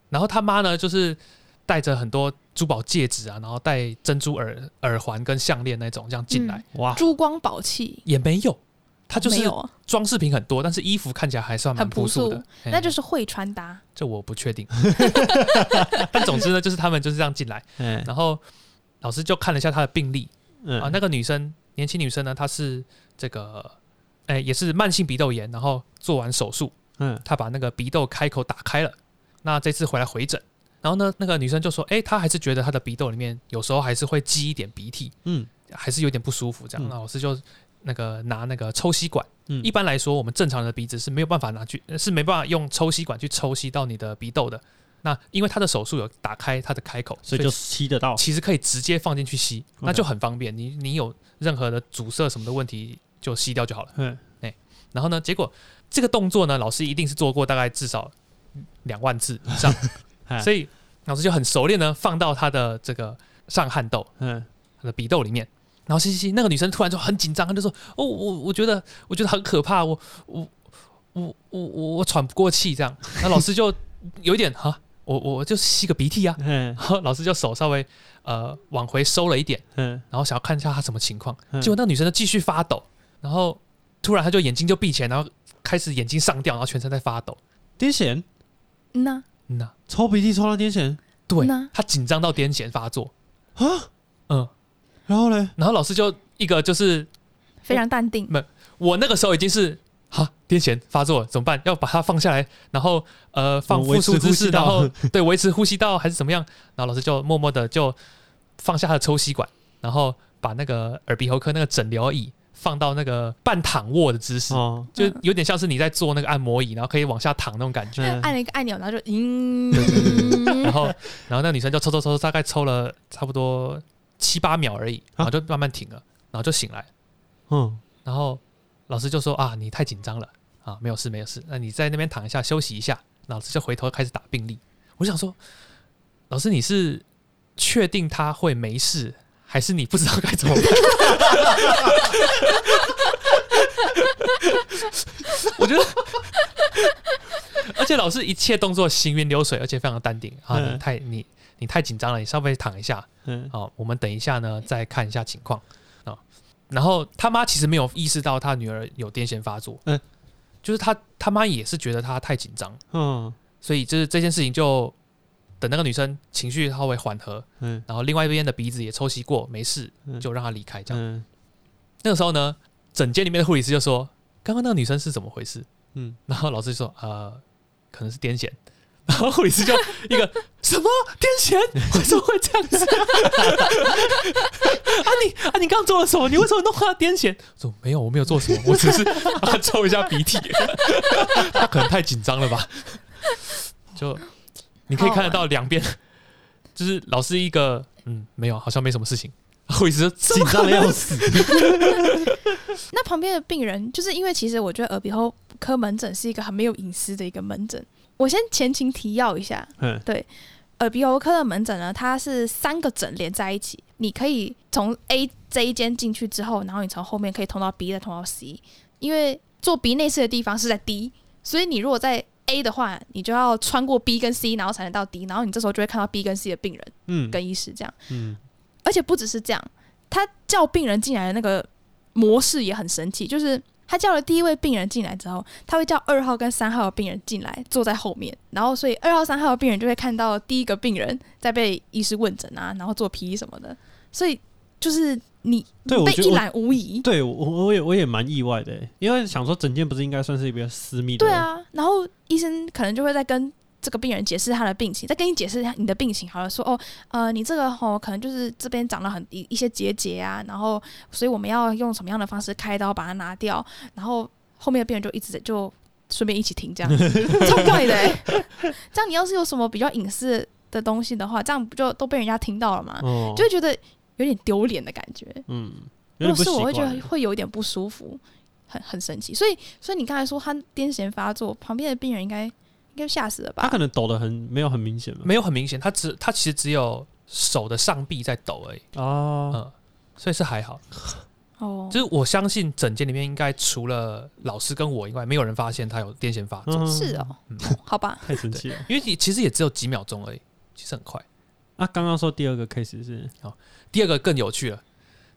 然后他妈呢，就是带着很多珠宝戒指啊，然后戴珍珠耳耳环跟项链那种这样进来，哇，珠光宝气，也没有，他就是装饰品很多，但是衣服看起来还算蛮很朴素朴素。的，那就是会穿搭。<laughs> 这我不确定。<laughs> 但总之呢，就是他们就是这样进来，<laughs> 嗯，然后老师就看了一下他的病历。嗯。啊，那个女生年轻女生呢，她是这个，哎，也是慢性鼻窦炎，然后做完手术，嗯他把那个鼻窦开口打开了。那这次回来回诊，然后呢，那个女生就说，哎，她还是觉得她的鼻窦里面有时候还是会积一点鼻涕，嗯还是有点不舒服这样。嗯那老师就那个拿那个抽吸管，嗯一般来说，我们正常的鼻子是没有办法拿去，是没办法用抽吸管去抽吸到你的鼻窦的。那因为他的手术有打开他的开口，所以就吸得到，其实可以直接放进去吸，那就很方便。你你有任何的阻塞什么的问题，就吸掉就好了。嗯哎然后呢，结果这个动作呢，老师一定是做过大概至少两万次以上，哎 <laughs> 所以老师就很熟练呢，放到他的这个上汗豆，嗯他的鼻窦里面。然后吸吸吸，那个女生突然就很紧张，她就说：“哦，我我觉得我觉得很可怕，我我我我我我喘不过气这样。”那老师就有一点哈，我我就吸个鼻涕啊。嗯然后老师就手稍微呃往回收了一点，嗯然后想要看一下她什么情况。嗯结果那个女生就继续发抖，然后突然他就眼睛就闭起来，然后开始眼睛上吊，然后全身在发抖。癫痫，嗯呐，嗯呐、抽鼻涕抽到癫痫对嗯呐，她紧张到癫痫发作。啊，嗯，然后嘞，然后老师就一个就是非常淡定。没我那个时候已经是哈癫痫发作了，怎么办？要把它放下来，然后呃放复苏姿势，然后 <laughs> 对维持呼吸道还是怎么样？然后老师就默默的就放下他的抽吸管，然后把那个耳鼻喉科那个诊疗椅放到那个半躺卧的姿势，哦，就有点像是你在坐那个按摩椅，然后可以往下躺那种感觉。嗯按了一个按钮，然后就嗯，<laughs> 然后然后那女生就抽抽抽，大概抽了差不多七八秒而已，然后就慢慢停了，然后就醒来。嗯然后老师就说啊，你太紧张了啊，没有事没有事，那你在那边躺一下休息一下。老师就回头开始打病历。我想说，老师你是确定他会没事，还是你不知道该怎么办？<laughs> 我觉得，而且老师一切动作行云流水，而且非常的淡定。啊，你嗯太你你太紧张了，你稍微躺一下，嗯。好，我们等一下呢再看一下情况。啊、然后他妈其实没有意识到他女儿有癫痫发作，嗯。就是他他妈也是觉得他太紧张，嗯。所以就是这件事情就等那个女生情绪稍微缓和，嗯然后另外一边的鼻子也抽吸过，没事，嗯就让她离开。这样，嗯那个时候呢，整间里面的护理师就说：“刚刚那个女生是怎么回事？”嗯，然后老师就说：“呃，可能是癫痫。” <laughs> 然后护理师就一个什么癫痫？<laughs> 为什么会这样子？<laughs> 啊你啊你刚刚做了什么？你为什么弄他癫痫？我说没有，我没有做什么，我只是啊抽一下鼻涕。他可能太紧张了吧？就你可以看得到两边，<laughs> 就是老师一个嗯没有，好像没什么事情。护理师说紧张的要死，<laughs> 那旁边的病人，就是因为其实我觉得耳鼻喉科门诊是一个很没有隐私的一个门诊。我先前情提要一下，嗯对耳鼻喉科的门诊呢，它是三个诊连在一起，你可以从 A 这一间进去之后，然后你从后面可以通到 B，再通到 C。因为做鼻内视的地方是在 D，所以你如果在 A 的话，你就要穿过 B 跟 C，然后才能到 D，然后你这时候就会看到 B 跟 C 的病人嗯跟医师这样。嗯而且不只是这样，他叫病人进来的那个模式也很神奇，就是他叫了第一位病人进来之后，他会叫二号跟三号的病人进来坐在后面，然后所以二号、三号的病人就会看到第一个病人在被医师问诊啊，然后做皮什么的，所以就是你被一对我觉得我览无遗。对我我也我也蛮意外的欸，因为想说整件不是应该算是比较私密的，对，啊，然后医生可能就会在跟这个病人解释他的病情，再跟你解释一下你的病情，好了，说哦，呃，你这个吼、可能就是这边长了很一一些结节啊，然后所以我们要用什么样的方式开刀把它拿掉，然后后面的病人就一直就顺便一起听，这样超怪的、欸。这样你要是有什么比较隐私的东西的话，这样不就都被人家听到了吗？哦，就会觉得有点丢脸的感觉。嗯，如果是我会觉得会有一点不舒服，很很神奇。所以，所以你刚才说他癫痫发作，旁边的病人应该应该吓死了吧？他可能抖的很没有很明显嘛，没有很明显，他只他其实只有手的上臂在抖而已，哦，嗯，所以是还好。哦，就是我相信整间里面应该除了老师跟我以外，没有人发现他有癫痫发作，嗯。是哦，嗯。好吧，<laughs> 太神奇了，因为其实也只有几秒钟而已，其实很快。啊，刚刚说第二个 case 是，第二个更有趣了，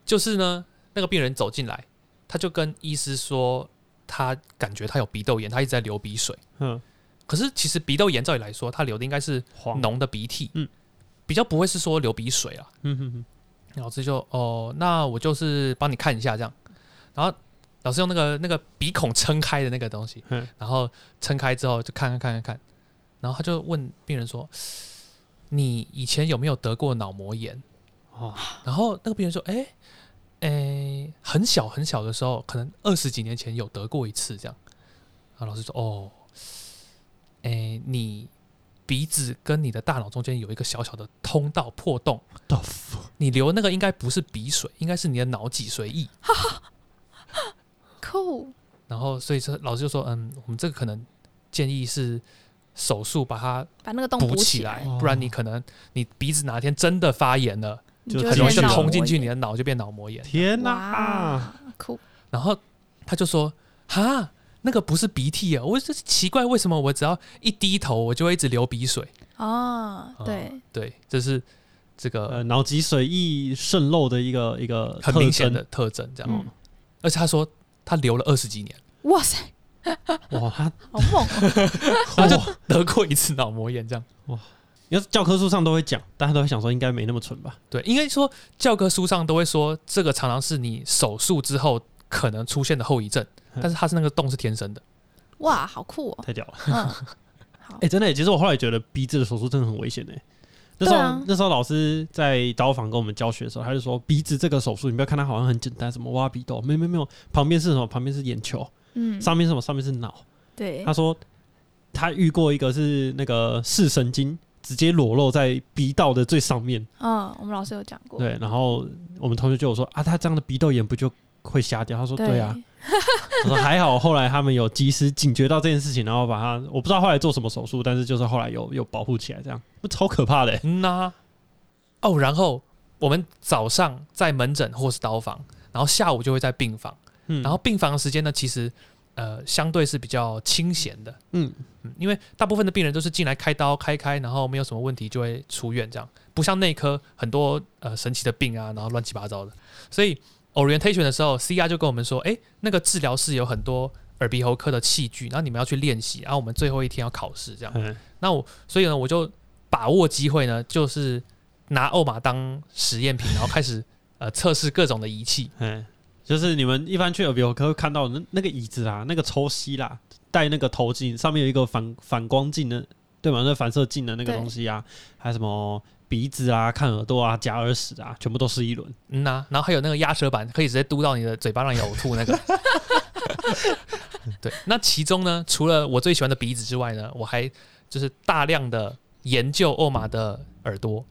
就是呢，那个病人走进来，他就跟医师说，他感觉他有鼻窦炎，他一直在流鼻水。嗯，可是其实鼻窦炎照理来说，他流的应该是黄，浓的鼻涕，嗯，比较不会是说流鼻水啊。嗯哼哼，老师就哦，那我就是帮你看一下这样，然后老师用那个那个鼻孔撑开的那个东西，嗯。然后撑开之后就看看看看看，然后他就问病人说：“你以前有没有得过脑膜炎？”哦，然后那个病人说：“哎、哎、很小很小的时候，可能二十几年前有得过一次这样。”然后老师说：“哦，哎、你鼻子跟你的大脑中间有一个小小的通道破洞，你流那个应该不是鼻水，应该是你的脑脊髓液。<laughs> 酷，然后所以说老师就说：嗯，我们这个可能建议是手术把它把那个洞补起起来，哦不然你可能你鼻子哪天真的发炎了，你就很容易就通进去你的脑就变脑膜炎。”天哪、哇，酷，然后他就说：“哈，那个不是鼻涕啊！我这奇怪，为什么我只要一低头，我就会一直流鼻水？哦，哦对，对，这是这个呃，脑脊髓液渗漏的一个一个很明显的特征。这样，嗯，而且他说他流了二十几年，哇塞，哇，他好猛哦，<laughs> 他就得过一次脑膜炎。这样，教科书上都会讲，大家都会想说应该没那么蠢吧？对，应该说教科书上都会说，这个常常是你手术之后可能出现的后遗症，嗯但是它是那个洞是天生的。哇，好酷哦，太屌了！嗯，<laughs> 好哎、，真的耶，其实我后来觉得鼻子的手术真的很危险哎。那时候、对啊那时候老师在刀房跟我们教学的时候，他就说鼻子这个手术，你不要看它好像很简单，什么挖鼻窦，没有没有没有，旁边是什么？旁边是眼球，嗯，上面是什么？上面是脑。对他，说他遇过一个是那个视神经直接裸露在鼻道的最上面，嗯，我们老师有讲过，对，然后我们同学就有说啊，他这样的鼻窦炎不就会瞎掉？他说对。啊，，我说 <laughs> 还好后来他们有及时警觉到这件事情，然后把他我不知道后来做什么手术，但是就是后来有有保护起来，这样。不超可怕的欸、嗯呐、哦，然后我们早上在门诊或是刀房，然后下午就会在病房。嗯，然后病房的时间呢，其实呃相对是比较清闲的，嗯嗯，因为大部分的病人都是进来开刀开开，然后没有什么问题就会出院，这样不像内科很多呃神奇的病啊，然后乱七八糟的。所以 orientation 的时候，CR 就跟我们说，哎，那个治疗室有很多耳鼻喉科的器具，然后你们要去练习，然后我们最后一天要考试，这样。嗯那我所以呢，我就把握机会呢，就是拿欧马当实验品，然后开始呃测试各种的仪器。嗯，就是你们一般去耳鼻喉科会看到那那个椅子啊，那个抽吸啦，戴那个头镜，上面有一个反反光镜的，对吗？那反射镜的那个对东西啊，还有什么鼻子啊、看耳朵啊、夹耳屎啊，全部都是一轮。嗯呐、然后还有那个压舌板，可以直接嘟到你的嘴巴，让你呕吐那个。<laughs> 对，那其中呢，除了我最喜欢的鼻子之外呢，我还就是大量的研究欧玛的耳朵。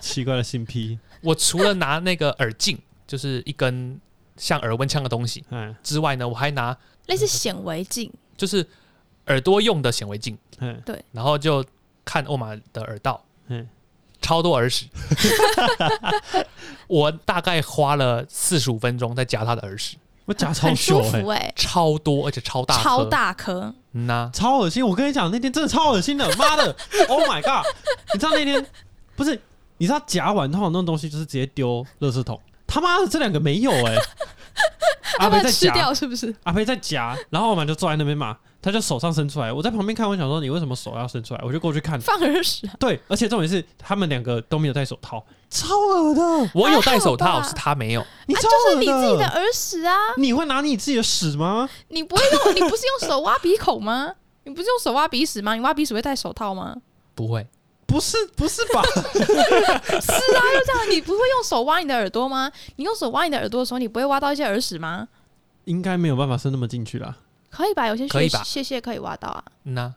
奇怪的新批，我除了拿那个耳镜，就是一根像耳温枪的东西嗯之外呢，我还拿类似显微镜，就是耳朵用的显微镜，嗯，对。然后就看欧玛的耳道，嗯，超多耳屎。<laughs> 我大概花了四十五分钟在夹他的耳屎，我夹超很舒服哎，超多而且超大，超大颗，嗯呐、超恶心！我跟你讲，那天真的超恶心的，妈的！<laughs> Oh my god！你知道那天不是？你知道夹完通常那种东西就是直接丢垃圾桶，他妈的这两个没有哎、阿要不然吃培在夹，掉是不是？阿培在夹，然后我们就坐在那边嘛，他就手上伸出来，我在旁边看，我想说你为什么手要伸出来？我就过去看，放耳屎啊，对，而且重点是他们两个都没有戴手套，超恶的，我有戴手套，还好吧是他没有。你超就是恶你自己的耳屎啊，你会拿你自己的屎吗？你不会用，你不是用手挖鼻孔吗？你不是用手挖鼻屎吗？你挖鼻屎会戴手套吗？不会，不是，不是吧？<laughs> 是啊，就这样，你不会用手挖你的耳朵吗？你用手挖你的耳朵的时候，你不会挖到一些耳屎吗？应该没有办法伸那么进去啦。可以吧？有些可以吧谢谢可以挖到啊。嗯呐、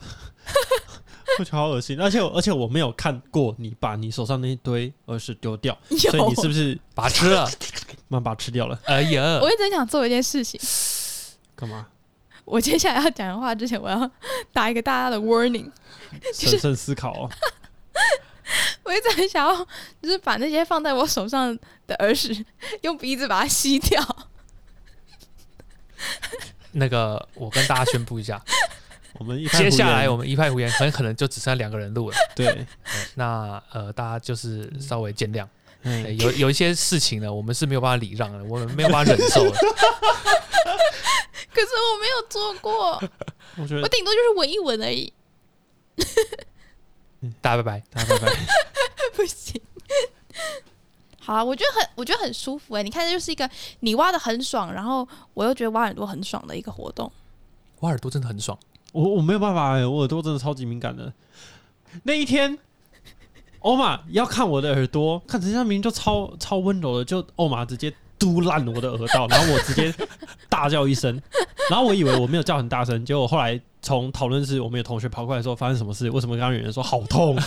<laughs> 我觉得好恶心，而且我而且我没有看过你把你手上那一堆耳屎丢掉，有，所以你是不是把它吃了。<laughs> 慢慢把它吃掉了？哎呀我，一直很想做一件事情。干嘛？我接下来要讲的话之前，我要打一个大家的 warning。<laughs> 审慎思考哦。<laughs> 我一直很想要，就是把那些放在我手上的耳屎用鼻子把它吸掉。<laughs> 那个我跟大家宣布一下，我们接下来我们一派胡言，很可能就只剩下两个人录了。对，对那呃，大家就是稍微见谅。有有一些事情呢，我们是没有办法礼让的，我们没有办法忍受的。<laughs> 可是我没有做过，我觉得我顶多就是闻一闻而已，大家拜拜。大家拜拜。<laughs> 不行。好啊，我觉得很，我觉得很舒服哎、你看，这就是一个你挖的很爽，然后我又觉得挖耳朵很爽的一个活动。挖耳朵真的很爽，我我没有办法哎、我耳朵真的超级敏感的。那一天，欧玛要看我的耳朵，看人家明明就超超温柔的，就欧玛直接嘟烂我的耳道，然后我直接大叫一声，然后我以为我没有叫很大声，结果后来从讨论室我们有同学跑过来说发生什么事，为什么刚刚有人说好痛？<laughs>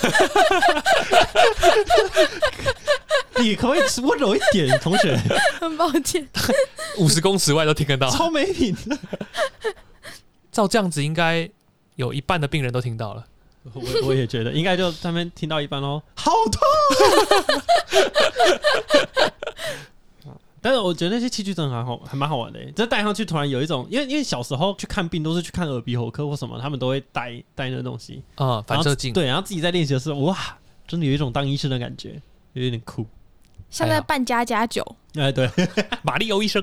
你可不可以温柔一点，同学？很抱歉，五十公尺外都听得到。超没品的。照这样子，应该有一半的病人都听到了。我我也觉得应该就他们听到一半哦，好痛。但是我觉得那些器具真的还好，还蛮好玩的耶。这戴上去突然有一种，因为因为小时候去看病都是去看耳鼻喉科或什么，他们都会戴戴那东西，啊、反射镜。对，然后自己在练习的时候，哇，真的有一种当医生的感觉，有点酷。像在办家家酒。哎，对，<laughs> 马丽欧医生，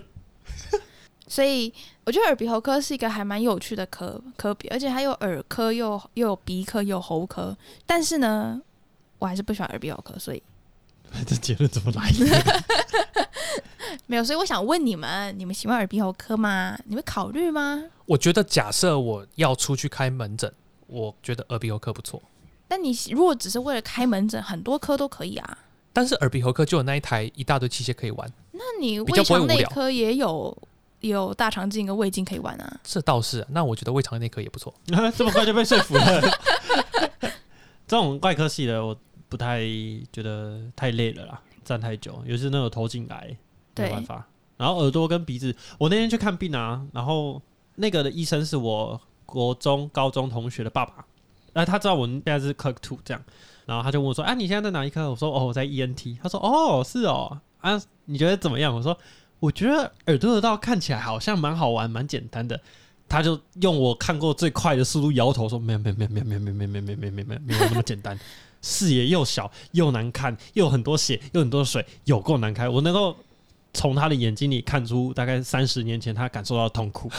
所以我觉得耳鼻喉科是一个还蛮有趣的科科别，而且它有耳科又又有鼻科又有喉科。但是呢，我还是不喜欢耳鼻喉科，所以 <laughs> 这结论怎么来的？<laughs> 没有。所以我想问你们，你们喜欢耳鼻喉科吗？你们考虑吗？我觉得假设我要出去开门诊，我觉得耳鼻喉科不错。但你如果只是为了开门诊，很多科都可以啊。但是耳鼻喉科就有那一台一大堆器械可以玩，那你胃肠内科也有也有大肠镜跟胃镜可以玩啊。这倒是啊、那我觉得胃肠内科也不错。<laughs> 这么快就被说服了？<laughs> 这种外科系的，我不太觉得太累了啦，站太久，尤其是那种头颈癌，没办法。然后耳朵跟鼻子，我那天去看病啊，然后那个的医生是我国中、高中同学的爸爸，那他知道我现在是 Clerk Two 这样，然后他就问我说：“啊，你现在在哪一科？”我说：“哦，我在 ENT。”他说：“哦，是哦，啊，你觉得怎么样？”我说：“我觉得耳朵的道看起来好像蛮好玩，蛮简单的。”他就用我看过最快的速度摇头说：“没有，没有，没有，没有，没有，没有，没有，没有，没有，没有，没有，没有那么简单。视野又小，又难看，又有很多血，又很多水，有够难开。我能够从他的眼睛里看出，大概三十年前他感受到的痛苦。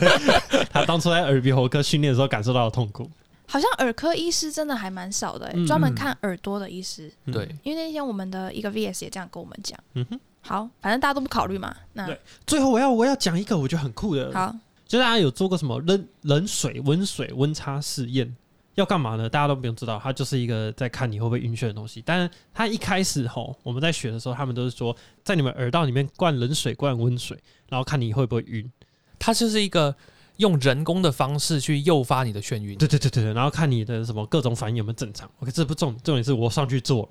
<laughs> 他当初在耳鼻喉科训练的时候感受到的痛苦。好像耳科医师真的还蛮少的、欸，嗯专门嗯看耳朵的医师。嗯对，因为那天我们的一个 VS 也这样跟我们讲。嗯哼。好，反正大家都不考虑嘛。那对最后我要我要讲一个我觉得很酷的，好，就大家有做过什么冷冷水、温水温差试验，要干嘛呢？大家都不用知道，它就是一个在看你会不会晕眩的东西。但是它一开始吼，我们在学的时候，他们都是说在你们耳道里面灌冷水、灌温水，然后看你会不会晕。它就是一个用人工的方式去诱发你的眩晕。对对对对对，然后看你的什么各种反应有没有正常。OK，这不重重点是我上去做了。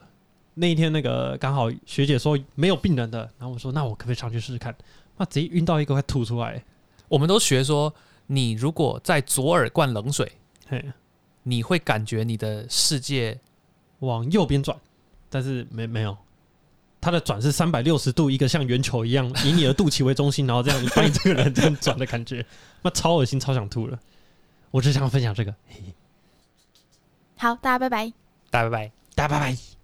那一天那个刚好学姐说没有病人的，然后我说那我可不可以上去试试看？那，直接晕到一个快吐出来。我们都学说，你如果在左耳灌冷水，嘿，你会感觉你的世界往右边转，但是没没有，它的转是三百六十度，一个像圆球一样，以你的肚脐为中心，然后这样把你这个人这样转的感觉，<laughs> 那超恶心，超想吐了。我只想分享这个，嘿好，大家拜拜。大家拜拜。大家拜拜。